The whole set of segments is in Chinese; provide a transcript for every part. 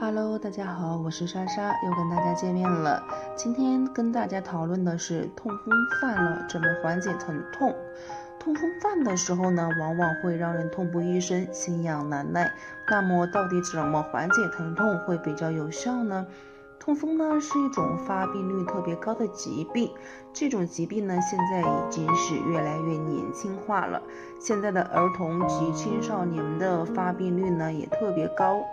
Hello，大家好，我是莎莎，又跟大家见面了。今天跟大家讨论的是痛风犯了怎么缓解疼痛。痛风犯的时候呢，往往会让人痛不欲生，心痒难耐。那么到底怎么缓解疼痛会比较有效呢？痛风呢是一种发病率特别高的疾病，这种疾病呢现在已经是越来越年轻化了。现在的儿童及青少年的发病率呢也特别高。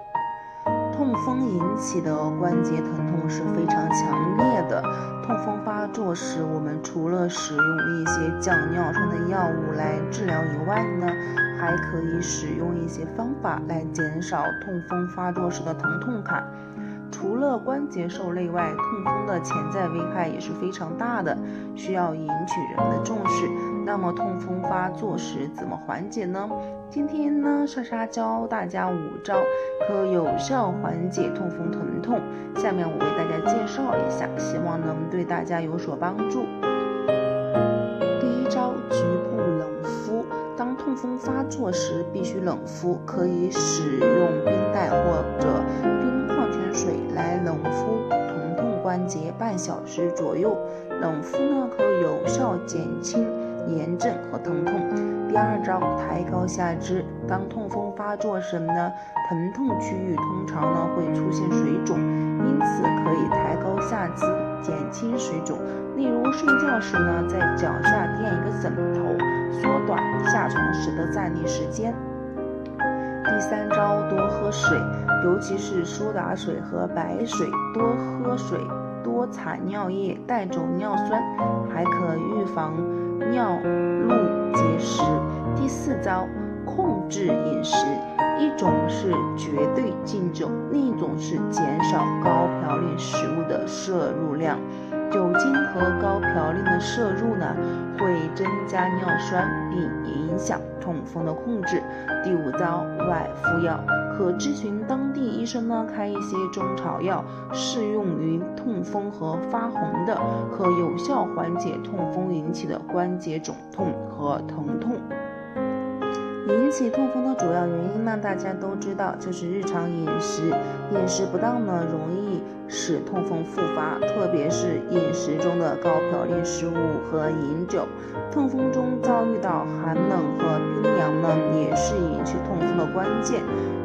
痛风引起的关节疼痛是非常强烈的。痛风发作时，我们除了使用一些降尿酸的药物来治疗以外呢，还可以使用一些方法来减少痛风发作时的疼痛感。除了关节受累外，痛风的潜在危害也是非常大的，需要引起人们的重视。那么痛风发作时怎么缓解呢？今天呢，莎莎教大家五招可有效缓解痛风疼痛。下面我为大家介绍一下，希望能对大家有所帮助。第一招，局部冷敷。当痛风发作时，必须冷敷，可以使用冰袋或者冰矿泉水来冷敷疼痛关节半小时左右。冷敷呢，可有效减轻。炎症和疼痛。第二招，抬高下肢。当痛风发作时呢，疼痛区域通常呢会出现水肿，因此可以抬高下肢，减轻水肿。例如睡觉时呢，在脚下垫一个枕头，缩短下床时的站立时间。第三招，多喝水，尤其是苏打水和白水，多喝水。多产尿液带走尿酸，还可预防尿路结石。第四招，控制饮食，一种是绝对禁酒，另一种是减少高嘌呤食物的摄入量。酒精和高嘌呤的摄入呢，会增加尿酸，并影响痛风的控制。第五招，外敷药。可咨询当地医生呢，开一些中草药，适用于痛风和发红的，可有效缓解痛风引起的关节肿痛和疼痛。引起痛风的主要原因呢，大家都知道，就是日常饮食，饮食不当呢，容易使痛风复发，特别是饮食中的高嘌呤食物和饮酒。痛风中遭遇到寒冷和冰凉呢，也是引起痛风的关键。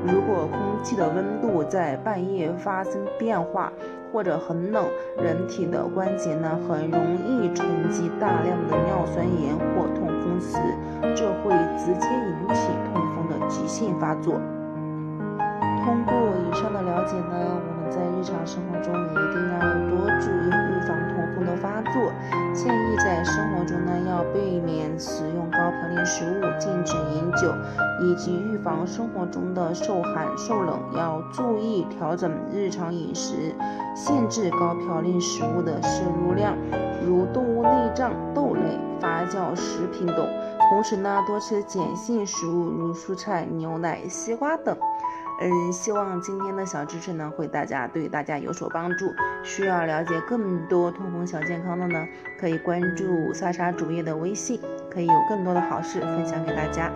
如果空气的温度在半夜发生变化，或者很冷，人体的关节呢很容易沉积大量的尿酸盐或痛风石，这直接引起痛风的急性发作。通过以上的了解呢，我们在日常生活中一定要多注意预防痛风的发作。建议在生活中呢，要避免食用高嘌呤食物，禁止饮酒，以及预防生活中的受寒受冷，要注意调整日常饮食，限制高嘌呤食物的摄入量，如动物内脏、豆类、发酵食品等。同时呢，多吃碱性食物，如蔬菜、牛奶、西瓜等。嗯，希望今天的小知识呢，会大家对大家有所帮助。需要了解更多痛风小健康的呢，可以关注莎莎主页的微信，可以有更多的好事分享给大家。